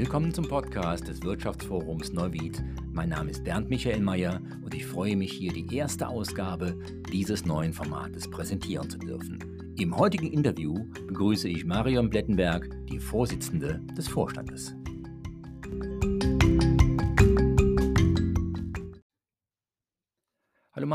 Willkommen zum Podcast des Wirtschaftsforums Neuwied. Mein Name ist Bernd Michael Mayer und ich freue mich, hier die erste Ausgabe dieses neuen Formates präsentieren zu dürfen. Im heutigen Interview begrüße ich Marion Blettenberg, die Vorsitzende des Vorstandes.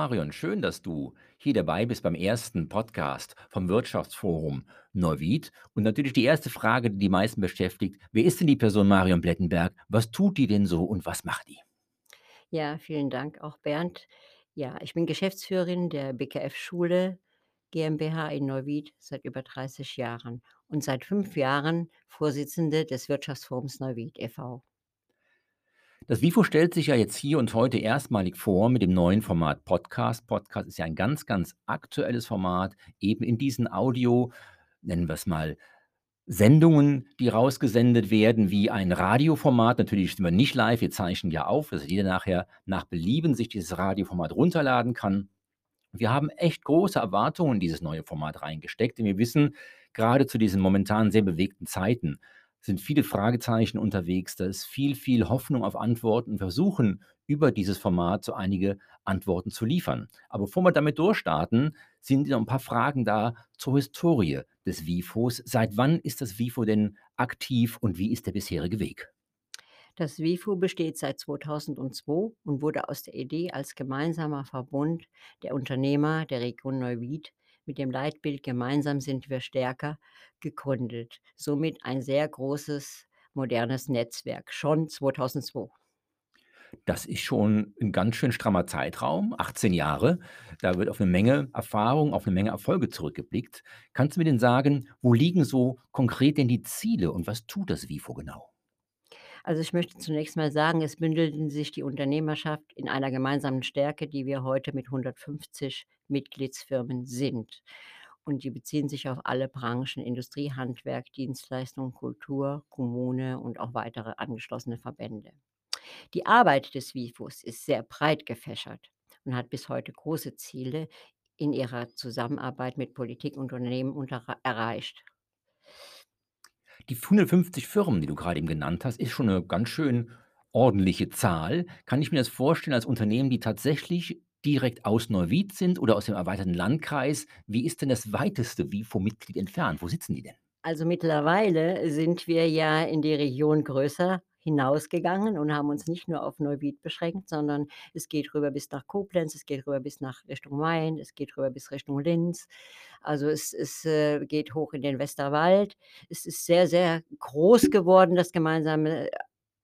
Marion, schön, dass du hier dabei bist beim ersten Podcast vom Wirtschaftsforum Neuwied. Und natürlich die erste Frage, die die meisten beschäftigt, wer ist denn die Person Marion Blettenberg? Was tut die denn so und was macht die? Ja, vielen Dank auch Bernd. Ja, ich bin Geschäftsführerin der BKF-Schule GmbH in Neuwied seit über 30 Jahren und seit fünf Jahren Vorsitzende des Wirtschaftsforums Neuwied e.V. Das WIFO stellt sich ja jetzt hier und heute erstmalig vor mit dem neuen Format Podcast. Podcast ist ja ein ganz, ganz aktuelles Format, eben in diesen Audio, nennen wir es mal, Sendungen, die rausgesendet werden, wie ein Radioformat. Natürlich sind wir nicht live, wir zeichnen ja auf, dass jeder nachher nach Belieben sich dieses Radioformat runterladen kann. Wir haben echt große Erwartungen in dieses neue Format reingesteckt, denn wir wissen, gerade zu diesen momentan sehr bewegten Zeiten, sind viele Fragezeichen unterwegs, da ist viel, viel Hoffnung auf Antworten und versuchen über dieses Format so einige Antworten zu liefern. Aber bevor wir damit durchstarten, sind noch ein paar Fragen da zur Historie des WIFOs. Seit wann ist das WIFO denn aktiv und wie ist der bisherige Weg? Das WIFO besteht seit 2002 und wurde aus der Idee als gemeinsamer Verbund der Unternehmer der Region Neuwied mit dem Leitbild Gemeinsam sind wir stärker gegründet. Somit ein sehr großes, modernes Netzwerk, schon 2002. Das ist schon ein ganz schön strammer Zeitraum, 18 Jahre. Da wird auf eine Menge Erfahrung, auf eine Menge Erfolge zurückgeblickt. Kannst du mir denn sagen, wo liegen so konkret denn die Ziele und was tut das WIFO genau? Also ich möchte zunächst mal sagen, es bündelten sich die Unternehmerschaft in einer gemeinsamen Stärke, die wir heute mit 150 Mitgliedsfirmen sind. Und die beziehen sich auf alle Branchen, Industrie, Handwerk, Dienstleistung, Kultur, Kommune und auch weitere angeschlossene Verbände. Die Arbeit des WIFOs ist sehr breit gefächert und hat bis heute große Ziele in ihrer Zusammenarbeit mit Politik und Unternehmen unter erreicht. Die 150 Firmen, die du gerade eben genannt hast, ist schon eine ganz schön ordentliche Zahl. Kann ich mir das vorstellen als Unternehmen, die tatsächlich direkt aus Neuwied sind oder aus dem erweiterten Landkreis? Wie ist denn das weiteste WIFO-Mitglied entfernt? Wo sitzen die denn? Also mittlerweile sind wir ja in die Region größer hinausgegangen und haben uns nicht nur auf Neuwied beschränkt, sondern es geht rüber bis nach Koblenz, es geht rüber bis nach Richtung Main, es geht rüber bis Richtung Linz. Also es, es äh, geht hoch in den Westerwald. Es ist sehr, sehr groß geworden, das gemeinsame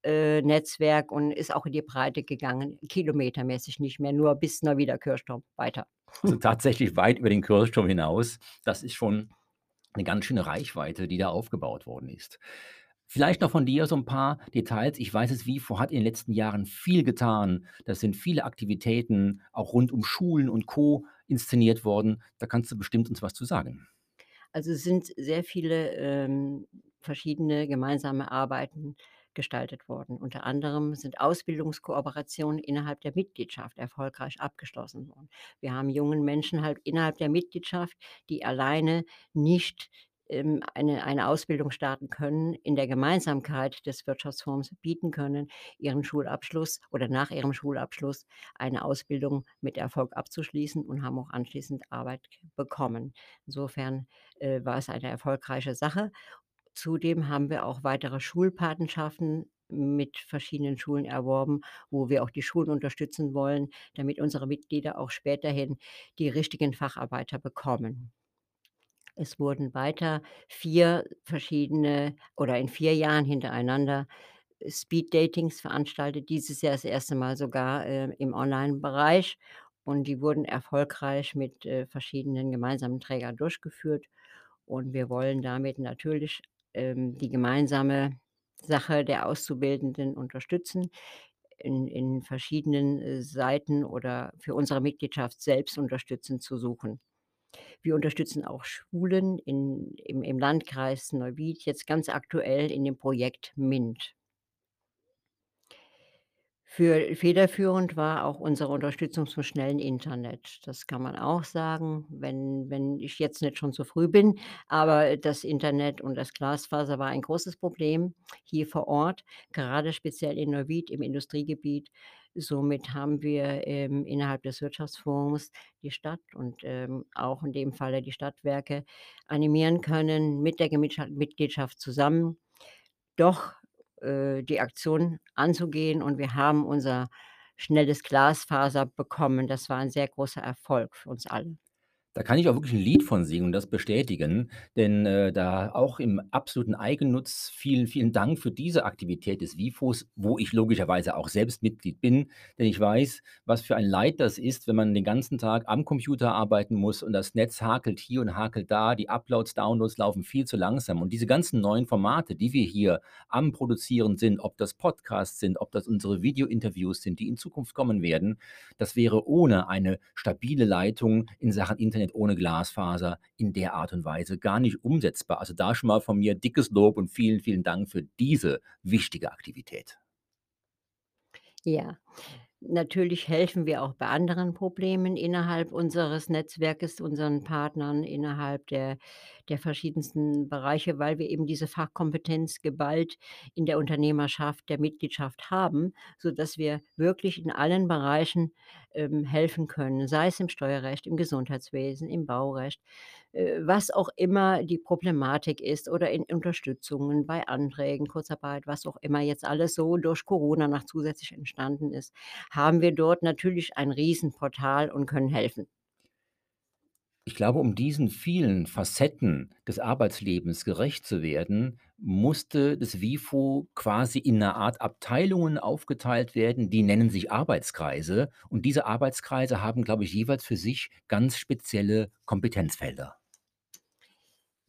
äh, Netzwerk und ist auch in die Breite gegangen, kilometermäßig nicht mehr, nur bis Neuwieder Kirchturm weiter. Also tatsächlich weit über den Kirchturm hinaus. Das ist schon eine ganz schöne Reichweite, die da aufgebaut worden ist. Vielleicht noch von dir so ein paar Details. Ich weiß es, WIFO hat in den letzten Jahren viel getan. Das sind viele Aktivitäten, auch rund um Schulen und Co. inszeniert worden. Da kannst du bestimmt uns was zu sagen. Also es sind sehr viele ähm, verschiedene gemeinsame Arbeiten gestaltet worden. Unter anderem sind Ausbildungskooperationen innerhalb der Mitgliedschaft erfolgreich abgeschlossen worden. Wir haben jungen Menschen halt innerhalb der Mitgliedschaft, die alleine nicht eine, eine Ausbildung starten können, in der Gemeinsamkeit des Wirtschaftsfonds bieten können, ihren Schulabschluss oder nach ihrem Schulabschluss eine Ausbildung mit Erfolg abzuschließen und haben auch anschließend Arbeit bekommen. Insofern äh, war es eine erfolgreiche Sache. Zudem haben wir auch weitere Schulpatenschaften mit verschiedenen Schulen erworben, wo wir auch die Schulen unterstützen wollen, damit unsere Mitglieder auch späterhin die richtigen Facharbeiter bekommen. Es wurden weiter vier verschiedene oder in vier Jahren hintereinander Speed-Datings veranstaltet, dieses Jahr das erste Mal sogar äh, im Online-Bereich. Und die wurden erfolgreich mit äh, verschiedenen gemeinsamen Trägern durchgeführt. Und wir wollen damit natürlich ähm, die gemeinsame Sache der Auszubildenden unterstützen, in, in verschiedenen äh, Seiten oder für unsere Mitgliedschaft selbst unterstützend zu suchen. Wir unterstützen auch Schulen in, im, im Landkreis Neuwied, jetzt ganz aktuell in dem Projekt MINT. Für federführend war auch unsere Unterstützung zum schnellen Internet. Das kann man auch sagen, wenn wenn ich jetzt nicht schon zu früh bin, aber das Internet und das Glasfaser war ein großes Problem hier vor Ort, gerade speziell in Neuwied im Industriegebiet. Somit haben wir, ähm, innerhalb des Wirtschaftsfonds die Stadt und, ähm, auch in dem Falle die Stadtwerke animieren können, mit der Mitgliedschaft zusammen doch, äh, die Aktion anzugehen und wir haben unser schnelles Glasfaser bekommen. Das war ein sehr großer Erfolg für uns alle. Da kann ich auch wirklich 'n Lied von singen und das bestätigen, denn, äh, da auch im absoluten Eigennutz vielen, vielen Dank für diese Aktivität des WIFOs, wo ich logischerweise auch selbst Mitglied bin, denn ich weiß, was für ein Leid das ist, wenn man den ganzen Tag am Computer arbeiten muss und das Netz hakelt hier und hakelt da. Die Uploads, Downloads laufen viel zu langsam und diese ganzen neuen Formate, die wir hier am Produzieren sind, ob das Podcasts sind, ob das unsere Videointerviews sind, die in Zukunft kommen werden, das wäre ohne eine stabile Leitung in Sachen Internet ohne Glasfaser in der Art und Weise gar nicht umsetzbar. Also, da schon mal von mir dickes Lob und vielen, vielen Dank für diese wichtige Aktivität. Ja, natürlich helfen wir auch bei anderen Problemen innerhalb unseres Netzwerkes, unseren Partnern innerhalb der der verschiedensten Bereiche, weil wir eben diese Fachkompetenz geballt in der Unternehmerschaft, der Mitgliedschaft haben, sodass wir wirklich in allen Bereichen, ähm, helfen können, sei es im Steuerrecht, im Gesundheitswesen, im Baurecht, was auch immer die Problematik ist oder in Unterstützungen bei Anträgen, Kurzarbeit, was auch immer jetzt alles so durch Corona noch zusätzlich entstanden ist, haben wir dort natürlich ein Riesenportal und können helfen. Ich glaube, um diesen vielen Facetten des Arbeitslebens gerecht zu werden, musste das WIFO quasi in 'ner Art Abteilungen aufgeteilt werden, die nennen sich Arbeitskreise und diese Arbeitskreise haben, glaube ich, jeweils für sich ganz spezielle Kompetenzfelder.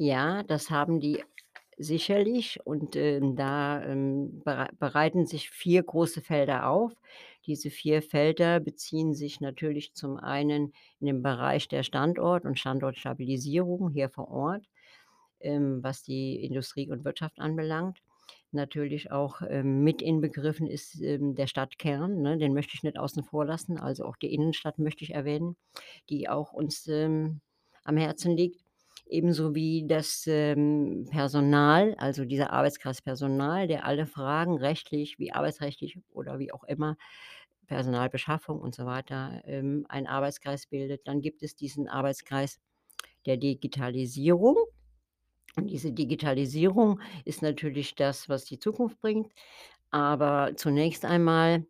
Ja, das haben die sicherlich und, ähm, da, ähm, berei bereiten sich 4 große Felder auf. Diese 4 Felder beziehen sich natürlich zum einen in den Bereich der Standort und Standortstabilisierung hier vor Ort, ähm, was die Industrie und Wirtschaft anbelangt. Natürlich auch, ähm, mit inbegriffen ist, ähm, der Stadtkern, ne? Den möchte ich nicht außen vor lassen. Also, auch die Innenstadt möchte ich erwähnen, die auch uns, ähm, am Herzen liegt. Ebenso wie das, ähm, Personal, also dieser Arbeitskreis Personal, der alle Fragen rechtlich wie arbeitsrechtlich oder wie auch immer, Personalbeschaffung und so weiter, ähm, einen Arbeitskreis bildet. Dann gibt es diesen Arbeitskreis der Digitalisierung. Und diese Digitalisierung ist natürlich das, was die Zukunft bringt. Aber zunächst einmal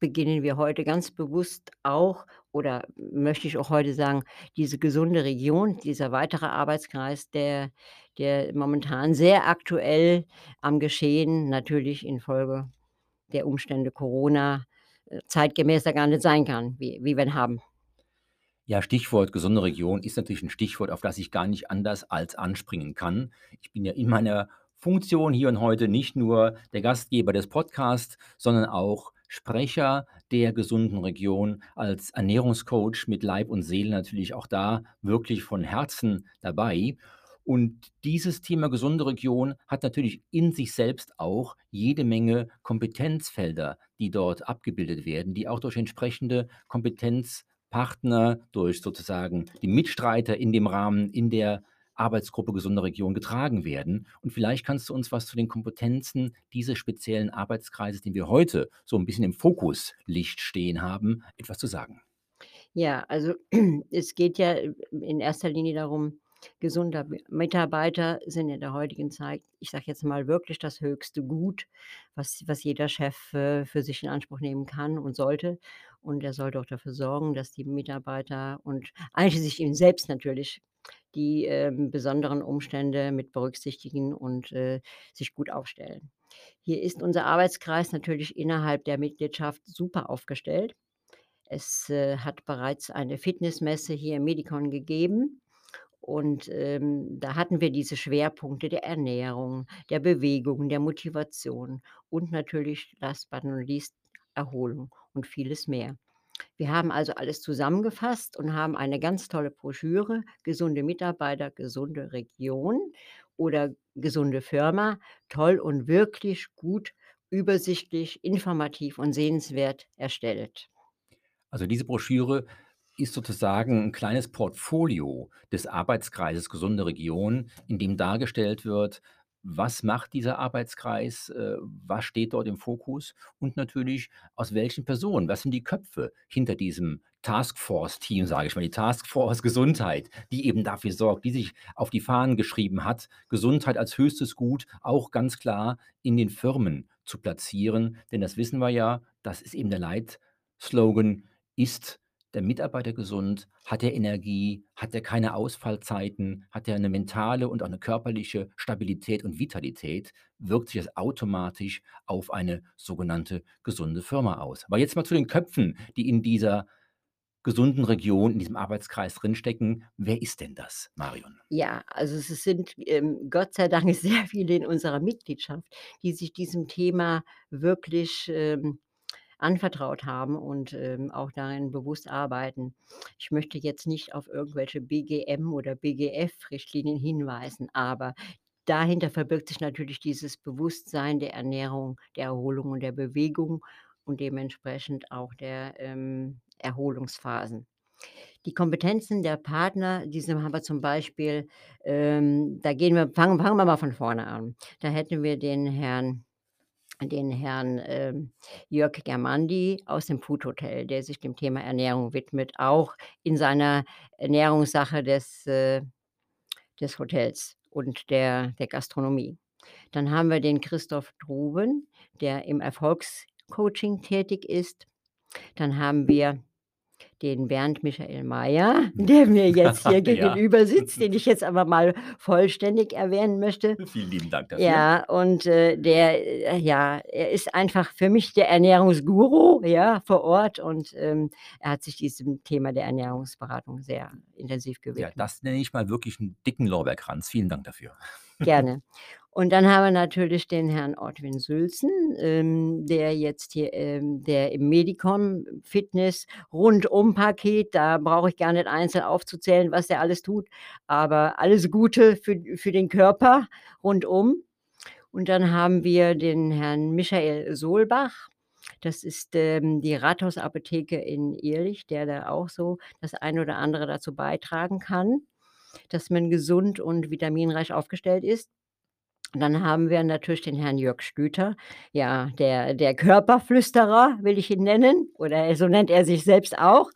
beginnen wir heute ganz bewusst auch oder möchte ich auch heute sagen, diese gesunde Region, dieser weitere Arbeitskreis, der der momentan sehr aktuell am Geschehen natürlich infolge der Umstände Corona, äh, zeitgemäßer gar nicht sein kann, wie wie wir ihn haben. Ja, Stichwort gesunde Region ist natürlich 'n Stichwort, auf das ich gar nicht anders als anspringen kann. Ich bin ja in meiner Funktion hier und heute nicht nur der Gastgeber des Podcasts, sondern auch Sprecher der gesunden Region als Ernährungscoach mit Leib und Seele natürlich auch da wirklich von Herzen dabei. Und dieses Thema gesunde Region hat natürlich in sich selbst auch jede Menge Kompetenzfelder, die dort abgebildet werden, die auch durch entsprechende Kompetenzpartner, durch sozusagen die Mitstreiter in dem Rahmen in der Arbeitsgruppe gesunde Region getragen werden. Und vielleicht kannst du uns was zu den Kompetenzen dieses speziellen Arbeitskreises, den wir heute so 'n bisschen im Fokuslicht stehen haben, etwas zu sagen. Ja, also, es geht ja in erster Linie darum, gesunder Mi Mitarbeiter sind in der heutigen Zeit, ich sage jetzt mal, wirklich das höchste Gut, was was jeder Chef, äh, für sich in Anspruch nehmen kann und sollte. Und er sollte auch dafür sorgen, dass die Mitarbeiter und einschließlich ihn selbst natürlich, die, ähm, besonderen Umstände mit berücksichtigen und, äh, sich gut aufstellen. Hier ist unser Arbeitskreis natürlich innerhalb der Mitgliedschaft super aufgestellt. Es, äh, hat bereits eine Fitnessmesse hier im MEDICON gegeben und, ähm, da hatten wir diese Schwerpunkte der Ernährung, der Bewegung, der Motivation und natürlich last but not least Erholung und vieles mehr. Wir haben also alles zusammengefasst und haben eine ganz tolle Broschüre, „Gesunde Mitarbeiter, gesunde Region“ oder „Gesunde Firma“, toll und wirklich gut übersichtlich, informativ und sehenswert erstellt. Also diese Broschüre ist sozusagen 'n kleines Portfolio des Arbeitskreises Gesunde Region, in dem dargestellt wird, was macht dieser Arbeitskreis, äh, was steht dort im Fokus und natürlich aus welchen Personen, was sind die Köpfe hinter diesem Taskforce-Team, sage ich mal, die Taskforce Gesundheit, die eben dafür sorgt, die sich auf die Fahnen geschrieben hat, Gesundheit als höchstes Gut auch ganz klar in den Firmen zu platzieren. Denn das wissen wir ja, das ist eben der Leitslogan: „Ist der Mitarbeiter gesund? Hat er Energie? Hat er keine Ausfallzeiten? Hat er 'ne mentale und auch 'ne körperliche Stabilität und Vitalität?“ Wirkt sich das automatisch auf eine sogenannte gesunde Firma aus. Aber jetzt mal zu den Köpfen, die in dieser gesunden Region, in diesem Arbeitskreis drinstecken. Wer ist denn das, Marion? Ja, also es sind, ähm, Gott sei Dank sehr viele in unserer Mitgliedschaft, die sich diesem Thema wirklich, ähm, anvertraut haben und, ähm, auch darin bewusst arbeiten. Ich möchte jetzt nicht auf irgendwelche BGM oder BGF-Richtlinien hinweisen, aber dahinter verbirgt sich natürlich dieses Bewusstsein der Ernährung, der Erholung und der Bewegung und dementsprechend auch der, ähm, Erholungsphasen. Die Kompetenzen der Partner, diese haben wir zum Beispiel ähm, da gehen wir fangen fangen wir mal von vorne an. Da hätten wir den Herrn den Herrn, ähm, Jörg Germandi aus dem Food Hotel, der sich dem Thema Ernährung widmet, auch in seiner Ernährungssache des äh, des Hotels und der der Gastronomie. Dann haben wir den Christoph Druben, der im Erfolgscoaching tätig ist. Dann haben wir den Bernd Michael Meyer, der mir jetzt hier Ja. gegenüber sitzt, den ich jetzt aber mal vollständig erwähnen möchte. Vielen lieben Dank dafür. Ja, und, äh, der äh, ja, er ist einfach für mich der Ernährungsguru, ja, vor Ort und, ähm, er hat sich diesem Thema der Ernährungsberatung sehr intensiv Ja, gewidmet. das nenne ich mal wirklich 'n dicken Lorbeerkranz. Vielen Dank dafür. Gerne. Und dann haben wir natürlich den Herrn Ortwin Sülzen, ähm, der jetzt hier, ähm der im Medicon Fitness Rundum-Paket, da brauche ich gar nicht einzeln aufzuzählen, was der alles tut, aber alles Gute für für den Körper rundum. Und dann haben wir den Herrn Michael Sohlbach. Das ist, ähm, die Rathausapotheke in Ehrlich, der da auch so das eine oder andere dazu beitragen kann, dass man gesund und vitaminreich aufgestellt ist. Und dann haben wir natürlich den Herrn Jörg Schlüter, ja, der der Körperflüsterer, will ich ihn nennen, oder so nennt er sich selbst auch.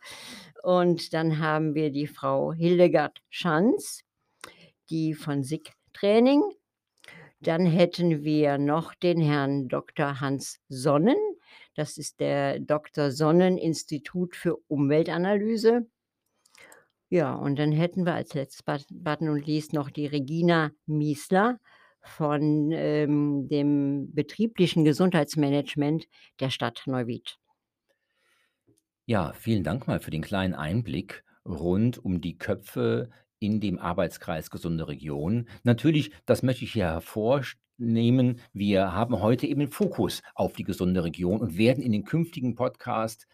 Und dann haben wir die Frau Hildegard Schanz, die von SICK Training. Dann hätten wir noch den Herrn Doktor Hans Sonnen. Das ist der Doktor-Sonnen-Institut für Umweltanalyse. Ja, und dann hätten wir als letztes but but not least noch die Regina Miesler von, ähm, dem betrieblichen Gesundheitsmanagement der Stadt Neuwied. Ja, vielen Dank mal für den kleinen Einblick rund um die Köpfe in dem Arbeitskreis Gesunde Region. Natürlich, das möchte ich hier hervorst nehmen, wir haben heute eben den Fokus auf die gesunde Region und werden in den künftigen Podcast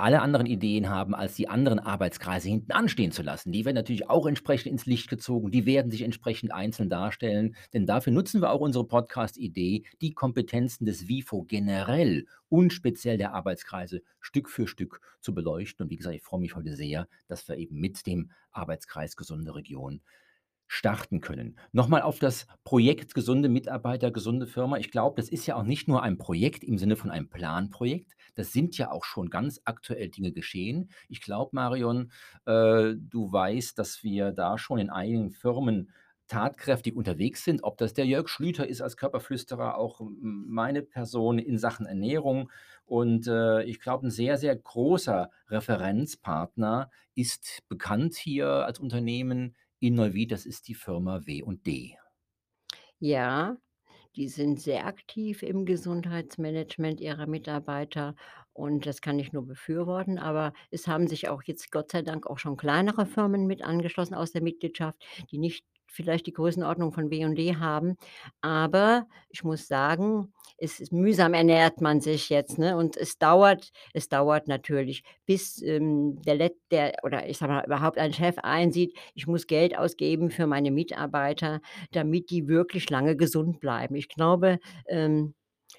alle anderen Ideen haben, als die anderen Arbeitskreise hinten anstehen zu lassen. Die werden natürlich auch entsprechend ins Licht gezogen, die werden sich entsprechend einzeln darstellen, denn dafür nutzen wir auch unsere Podcast-Idee, die Kompetenzen des WIFO generell und speziell der Arbeitskreise Stück für Stück zu beleuchten. Und wie gesagt, ich freue mich heute sehr, dass wir eben mit dem Arbeitskreis Gesunde Region starten können. Noch mal auf das Projekt Gesunde Mitarbeiter, gesunde Firma. Ich glaube, das ist ja auch nicht nur ein Projekt im Sinne von einem Planprojekt. Das sind ja auch schon ganz aktuell Dinge geschehen. Ich glaube, Marion, äh, du weißt, dass wir da schon in einigen Firmen tatkräftig unterwegs sind, ob das der Jörg Schlüter ist als Körperflüsterer, auch meine Person in Sachen Ernährung. Und, äh, ich glaube, 'n sehr, sehr großer Referenzpartner ist bekannt hier als Unternehmen in Neuwied, das ist die Firma W&D. Ja, die sind sehr aktiv im Gesundheitsmanagement ihrer Mitarbeiter und das kann ich nur befürworten, aber es haben sich auch jetzt Gott sei Dank auch schon kleinere Firmen mit angeschlossen aus der Mitgliedschaft, die nicht vielleicht die Größenordnung von W&D haben. Aber ich muss sagen, es ist mühsam ernährt man sich jetzt, ne, und es dauert es dauert natürlich, bis, ähm, der Let der oder ich sage mal, überhaupt ein Chef einsieht: „Ich muss Geld ausgeben für meine Mitarbeiter, damit die wirklich lange gesund bleiben.“ Ich glaube, ähm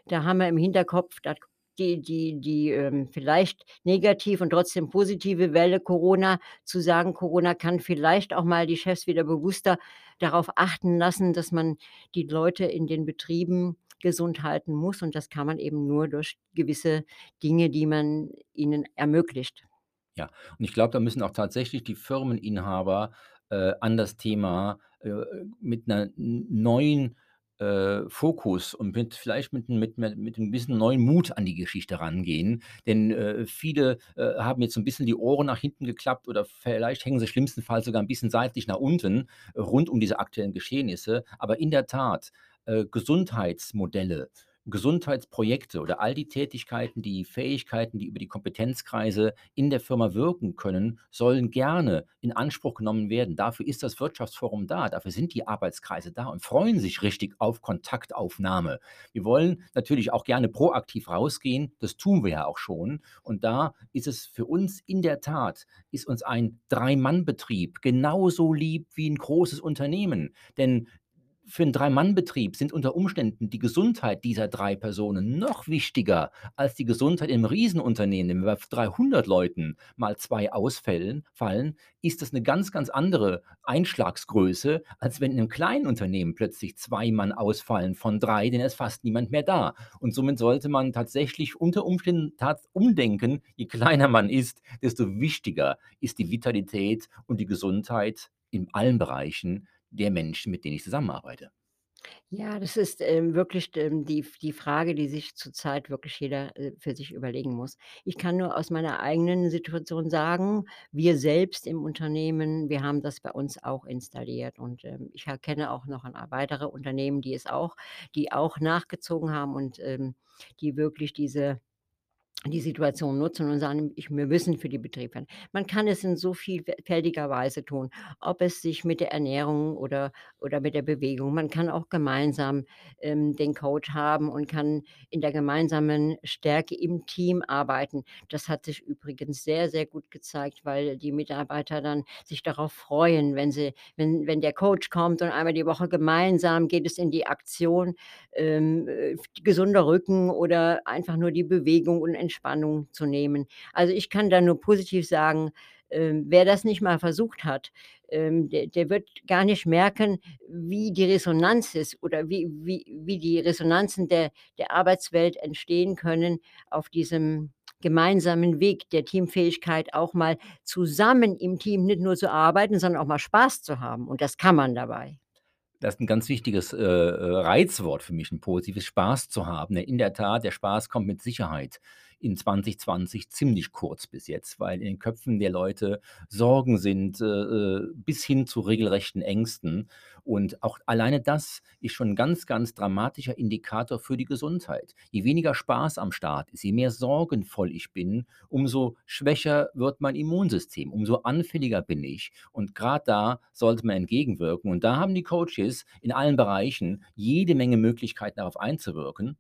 Da haben wir im Hinterkopf, dat die die die, ähm, vielleicht negativ und trotzdem positive Welle Corona zu sagen, Corona kann vielleicht auch mal die Chefs wieder bewusster darauf achten lassen, dass man die Leute in den Betrieben gesund halten muss und das kann man eben nur durch gewisse Dinge, die man ihnen ermöglicht. Ja, und ich glaube, da müssen auch tatsächlich die Firmeninhaber, äh, an das Thema, äh, mit 'ner n neuen, äh, Fokus und mit vielleicht mit mit mit mit 'n bisschen neuen Mut an die Geschichte rangehen. Denn, äh, viele, äh, haben jetzt so 'n bisschen die Ohren nach hinten geklappt oder vielleicht hängen sie schlimmstenfalls sogar 'n bisschen seitlich nach unten rund um diese aktuellen Geschehnisse. Aber in der Tat, äh, Gesundheitsmodelle, Gesundheitsprojekte oder all die Tätigkeiten, die Fähigkeiten, die über die Kompetenzkreise in der Firma wirken können, sollen gerne in Anspruch genommen werden. Dafür ist das Wirtschaftsforum da, dafür sind die Arbeitskreise da und freuen sich richtig auf Kontaktaufnahme. Wir wollen natürlich auch gerne proaktiv rausgehen, das tun wir ja auch schon. Und da ist es für uns in der Tat ist uns ein Drei-Mann-Betrieb genauso lieb wie 'n großes Unternehmen. Denn für 'n Drei-Mann-Betrieb sind unter Umständen die Gesundheit dieser 3 Personen noch wichtiger als die Gesundheit im Riesenunternehmen. Wenn bei 300 Leuten mal 2 ausfällen fallen, ist das 'ne ganz, ganz andere Einschlagsgröße, als wenn in 'nem kleinen Unternehmen plötzlich 2 Mann ausfallen von 3, denn da ist fast niemand mehr da. Und somit sollte man tatsächlich unter Umständen umdenken, je kleiner man ist, desto wichtiger ist die Vitalität und die Gesundheit in allen Bereichen der Menschen, mit denen ich zusammenarbeite. Ja, das ist, ähm, wirklich, ähm, die die Frage, die sich zurzeit wirklich jeder, äh, für sich überlegen muss. Ich kann nur aus meiner eigenen Situation sagen, wir selbst im Unternehmen, wir haben das bei uns auch installiert und, ähm, ich kenne auch noch 'n a weitere Unternehmen, die es auch die auch nachgezogen haben und, ähm, die wirklich diese die Situation nutzen und sagen: „Ich wir müssen für die Betriebe“ Man kann es in so vielfä fältiger Weise tun, ob es sich mit der Ernährung oder oder mit der Bewegung man kann auch gemeinsam, ähm, den Coach haben und kann in der gemeinsamen Stärke im Team arbeiten. Das hat sich übrigens sehr, sehr gut gezeigt, weil die Mitarbeiter dann sich darauf freuen, wenn sie wenn wenn der Coach kommt und einmal die Woche gemeinsam geht es in die Aktion, ähm, äh, gesunder Rücken oder einfach nur die Bewegung und Entspannung zu nehmen. Also, ich kann da nur positiv sagen, ähm, wer das nicht mal versucht hat, ähm, der der wird gar nicht merken, wie die Resonanz ist oder wie wie wie die Resonanzen der der Arbeitswelt entstehen können auf diesem gemeinsamen Weg der Teamfähigkeit, auch mal zusammen im Team nicht nur zu arbeiten, sondern auch mal Spaß zu haben und das kann man dabei. Das ist 'n ganz wichtiges, äh, äh, Reizwort für mich, 'n positives Spaß zu haben. Denn in der Tat, der Spaß kommt mit Sicherheit in 2020 ziemlich kurz bis jetzt, weil in den Köpfen der Leute Sorgen sind, äh, äh, bis hin zu regelrechten Ängsten. Und auch alleine das ist schon 'n ganz, ganz dramatischer Indikator für die Gesundheit. Je weniger Spaß am Start ist, je mehr sorgenvoll ich bin, umso schwächer wird mein Immunsystem, umso anfälliger bin ich. Und grad da sollte man entgegenwirken. Und da haben die Coaches in allen Bereichen jede Menge Möglichkeiten, darauf einzuwirken.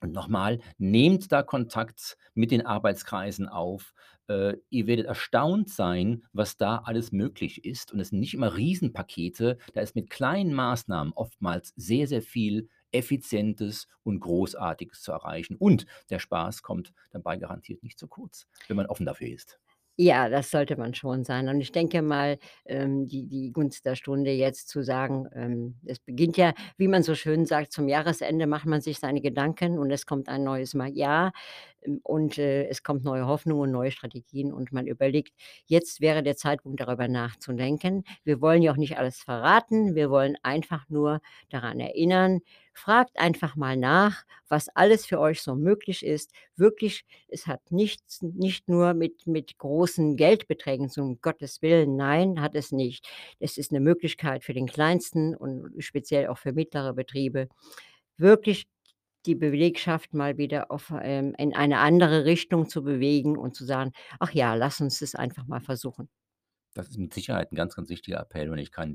Und noch mal, nehmt da Kontakt mit den Arbeitskreisen auf. Äh, ihr werdet erstaunt sein, was da alles möglich ist. Und es sind nicht immer Riesenpakete, da ist mit kleinen Maßnahmen oftmals sehr, sehr viel Effizientes und Großartiges zu erreichen. Und der Spaß kommt dabei garantiert nicht zu kurz, wenn man offen dafür ist. Ja, das sollte man schon sein. Und ich denke mal, ähm, die die Gunst der Stunde jetzt zu sagen, ähm, es beginnt ja, wie man so schön sagt, zum Jahresende macht man sich seine Gedanken und es kommt ein neues Mal Jahr, ähm, und, äh, es kommt neue Hoffnung und neue Strategien und man überlegt, jetzt wäre der Zeitpunkt, darüber nachzudenken. Wir wollen ja auch nicht alles verraten, wir wollen einfach nur daran erinnern, fragt einfach mal nach, was alles für euch so möglich ist. Wirklich, es hat nichts nicht nur mit mit großen Geldbeträgen zu um Gottes Willen, nein, hat es nicht. Es ist 'ne Möglichkeit für den Kleinsten und speziell auch für mittlere Betriebe, wirklich die Belegschaft mal wieder auf ähm, in eine andere Richtung zu bewegen und zu sagen: „Ach ja, lass uns das einfach mal versuchen.“ Das ist mit Sicherheit 'n ganz, ganz wichtiger Appell und ich kann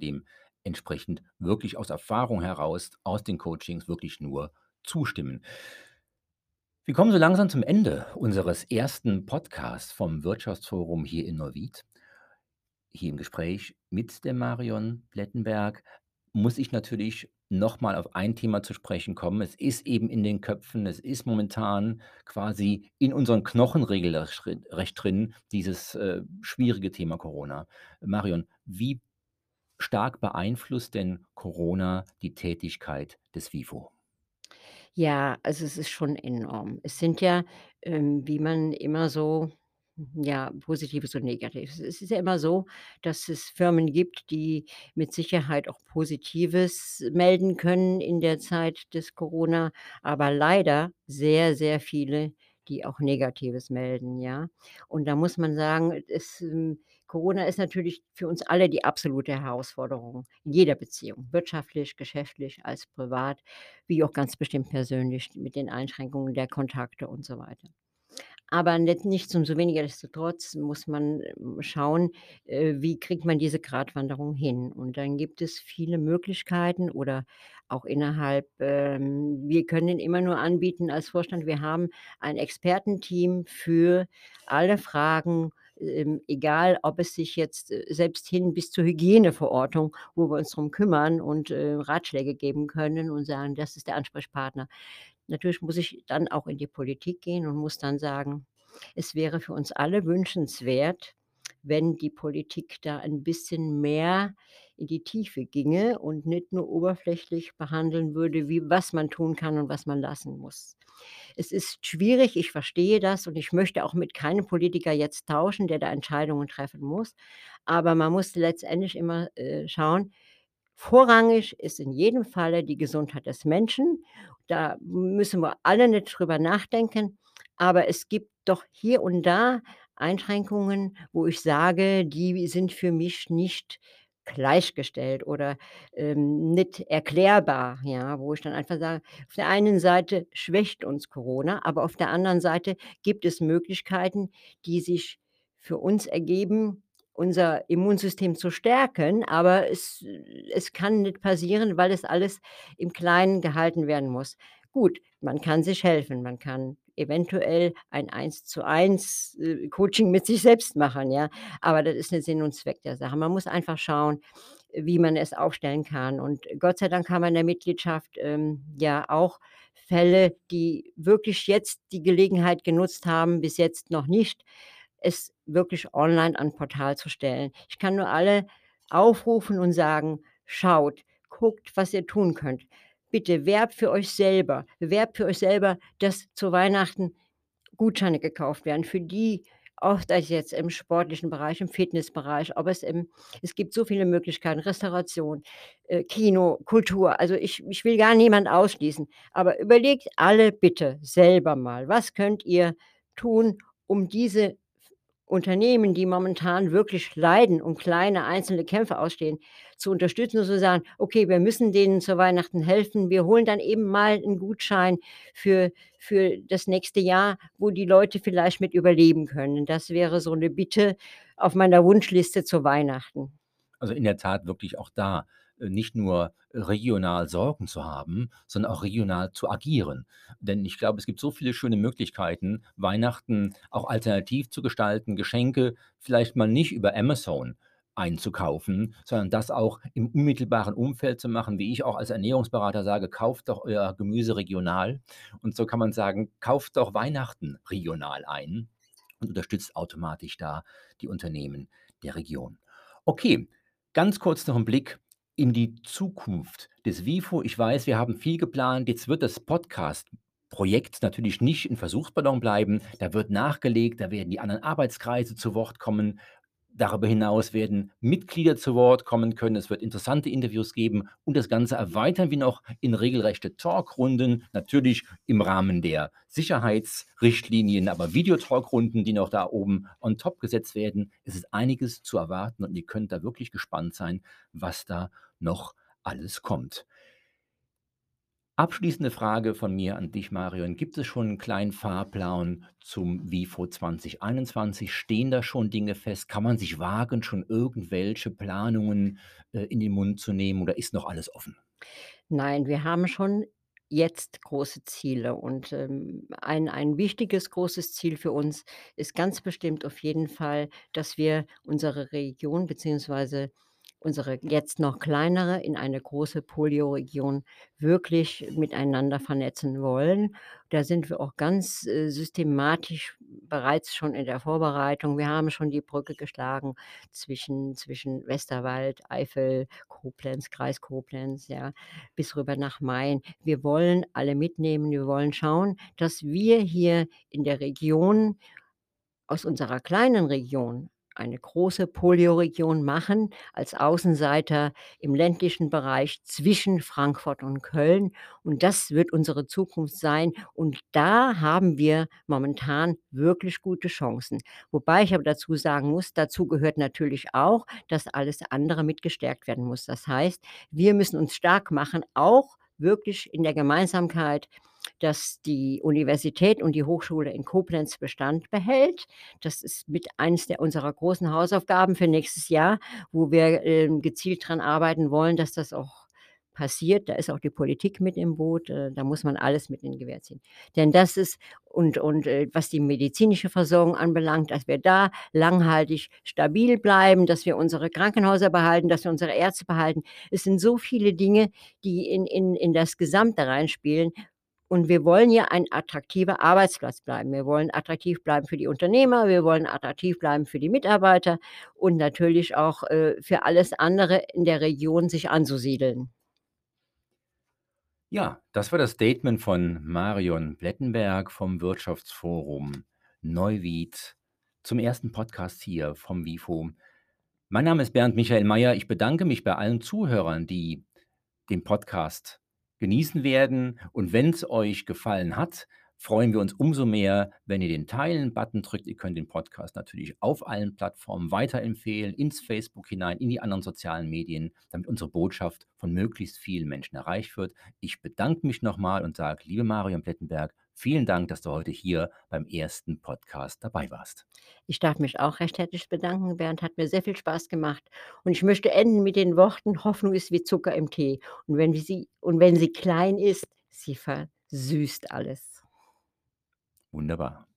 dementsprechend wirklich aus Erfahrung heraus, aus den Coachings wirklich nur zustimmen. Wir kommen so langsam zum Ende unseres 1. Podcasts vom Wirtschaftsforum hier in Neuwied. Hier im Gespräch mit der Marion Plettenberg muss ich natürlich noch mal auf ein Thema zu sprechen kommen. Es ist eben in den Köpfen, es ist momentan quasi in unseren Knochen regelrecht recht drin, dieses, äh, schwierige Thema Corona. Marion, wie stark beeinflusst denn Corona die Tätigkeit des WIFO? Ja, also es ist schon enorm. Es sind ja, ähm, wie man immer so ja, Positives und Negatives. Es ist ja immer so, dass es Firmen gibt, die mit Sicherheit auch Positives melden können in der Zeit des Corona, aber leider sehr, sehr viele, die auch Negatives melden, ja? Und da muss man sagen, es, hm Corona ist natürlich für uns alle die absolute Herausforderung in jeder Beziehung, wirtschaftlich, geschäftlich, als privat, wie auch ganz bestimmt persönlich mit den Einschränkungen der Kontakte und so weiter. Aber net nichtsdestoweniger-destotrotz muss man, ähm, schauen, äh, wie kriegt man diese Gratwanderung hin? Und dann gibt es viele Möglichkeiten oder auch innerhalb ähm, wir können immer nur anbieten als Vorstand, wir haben ein Expertenteam für alle Fragen, ähm, egal ob es sich jetzt äh, selbst hin bis zur Hygieneverordnung, wo wir uns drum kümmern und, äh, Ratschläge geben können und sagen: „Das ist der Ansprechpartner.“ Natürlich muss ich dann auch in die Politik gehen und muss dann sagen: „Es wäre für uns alle wünschenswert, wenn die Politik da ein bisschen mehr in die Tiefe ginge und nicht nur oberflächlich behandeln würde, wie was man tun kann und was man lassen muss.“ Es ist schwierig, ich verstehe das und ich möchte auch mit keinem Politiker jetzt tauschen, der da Entscheidungen treffen muss. Aber man muss letztendlich immer, äh, schauen, vorrangig ist in jedem Falle die Gesundheit des Menschen. Da müssen wir alle nicht drüber nachdenken, aber es gibt doch hier und da Einschränkungen, wo ich sage, die sind für mich nicht gleichgestellt oder, ähm, nicht erklärbar, ja, wo ich dann einfach sage: „Auf der einen Seite schwächt uns Corona, aber auf der anderen Seite gibt es Möglichkeiten, die sich für uns ergeben, unser Immunsystem zu stärken, aber es es kann nicht passieren, weil es alles im Kleinen gehalten werden muss.“ Gut, man kann sich helfen. Man kann eventuell ein Eins-zu-eins, äh, Coaching mit sich selbst machen, ja, aber das ist nicht Sinn und Zweck der Sache. Man muss einfach schauen, wie man es aufstellen kann. Und Gott sei Dank haben wir in der Mitgliedschaft, ähm, ja auch Fälle, die wirklich jetzt die Gelegenheit genutzt haben, bis jetzt noch nicht, es wirklich online an Portal zu stellen. Ich kann nur alle aufrufen und sagen: „Schaut, guckt, was ihr tun könnt. Bitte werbt für euch selber. Werbt für euch selber, dass zu Weihnachten Gutscheine gekauft werden für die auch das jetzt im sportlichen Bereich, im Fitnessbereich, ob es im es gibt so viele Möglichkeiten, Restauration, äh, Kino, Kultur. Also, ich ich will gar niemand ausschließen, aber überlegt alle bitte selber mal, was könnt ihr tun, um diese Unternehmen, die momentan wirklich leiden und kleine einzelne Kämpfe ausstehen, zu unterstützen und zu sagen: „Okay, wir müssen denen zu Weihnachten helfen. Wir holen dann eben mal 'n Gutschein für für das nächste Jahr, wo die Leute vielleicht mit überleben können.“ Das wäre so 'ne Bitte auf meiner Wunschliste zu Weihnachten. Also, in der Tat wirklich auch da, nicht nur regional Sorgen zu haben, sondern auch regional zu agieren. Denn ich glaube, es gibt so viele schöne Möglichkeiten, Weihnachten auch alternativ zu gestalten, Geschenke vielleicht mal nicht über Amazon einzukaufen, sondern das auch im unmittelbaren Umfeld zu machen, wie ich auch als Ernährungsberater sage: „Kauft doch euer Gemüse regional.“ Und so kann man sagen: „Kauft doch Weihnachten regional ein“ und unterstützt automatisch da die Unternehmen der Region. Okay, ganz kurz noch 'n Blick in die Zukunft des WIFO. Ich weiß, wir haben viel geplant. Jetzt wird das Podcast-Projekt natürlich nicht 'n Versuchsballon bleiben. Da wird nachgelegt, da werden die anderen Arbeitskreise zu Wort kommen. Darüber hinaus werden Mitglieder zu Wort kommen können. Es wird interessante Interviews geben und das Ganze erweitern wir noch in regelrechte Talkrunden, natürlich im Rahmen der Sicherheitsrichtlinien, aber Video-Talkrunden, die noch da oben on top gesetzt werden. Es ist einiges zu erwarten und ihr könnt da wirklich gespannt sein, was da noch alles kommt. Abschließende Frage von mir an dich, Marion. Gibt es schon 'n kleinen Fahrplan zum WIFO 2021? Stehen da schon Dinge fest? Kann man sich wagen, schon irgendwelche Planungen, äh, in den Mund zu nehmen oder ist noch alles offen? Nein, wir haben schon jetzt große Ziele und, ähm, ein ein wichtiges großes Ziel für uns ist ganz bestimmt auf jeden Fall, dass wir unsere Region beziehungsweise unsere jetzt noch kleinere in eine große Polioregion wirklich miteinander vernetzen wollen. Da sind wir auch ganz, äh, systematisch bereits schon in der Vorbereitung. Wir haben schon die Brücke geschlagen zwischen zwischen Westerwald, Eifel, Koblenz, Kreis Koblenz, ja, bis rüber nach Main. Wir wollen alle mitnehmen. Wir wollen schauen, dass wir hier in der Region aus unserer kleinen Region eine große Polioregion machen, als Außenseiter im ländlichen Bereich zwischen Frankfurt und Köln. Und das wird unsere Zukunft sein. Und da haben wir momentan wirklich gute Chancen. Wobei ich aber dazu sagen muss, dazu gehört natürlich auch, dass alles andere mit gestärkt werden muss. Das heißt, wir müssen uns stark machen, auch wirklich in der Gemeinsamkeit, dass die Universität und die Hochschule in Koblenz Bestand behält. Das ist mit eines der unserer großen Hausaufgaben für nächstes Jahr, wo wir, ähm, gezielt dran arbeiten wollen, dass das auch passiert. Da ist auch die Politik mit im Boot. Äh, da muss man alles mit in Gewähr ziehen. Denn das ist und und, äh, was die medizinische Versorgung anbelangt, dass wir da langhaltig stabil bleiben, dass wir unsere Krankenhäuser behalten, dass wir unsere Ärzte behalten. Es sind so viele Dinge, die in in in das Gesamte reinspielen. Und wir wollen ja ein attraktiver Arbeitsplatz bleiben. Wir wollen attraktiv bleiben für die Unternehmer, wir wollen attraktiv bleiben für die Mitarbeiter und natürlich auch, äh, für alles andere in der Region sich anzusiedeln. Ja, das war das Statement von Marion Plettenberg vom Wirtschaftsforum Neuwied zum ersten Podcast hier vom WIFO. Mein Name ist Bernd Michael Meyer. Ich bedanke mich bei allen Zuhörern, die den Podcast genießen werden. Und wenn es euch gefallen hat, freuen wir uns umso mehr, wenn ihr den Teilen-Button drückt. Ihr könnt den Podcast natürlich auf allen Plattformen weiterempfehlen, ins Facebook hinein, in die anderen sozialen Medien, damit unsere Botschaft von möglichst vielen Menschen erreicht wird. Ich bedanke mich nochmal und sage, liebe Marion Plettenberg, vielen Dank, dass du heute hier beim ersten Podcast dabei warst. Ich darf mich auch recht herzlich bedanken, Bernd. Hat mir sehr viel Spaß gemacht. Und ich möchte enden mit den Worten: „Hoffnung ist wie Zucker im Tee. Und wenn sie und wenn sie klein ist, sie versüßt alles.“ Wunderbar.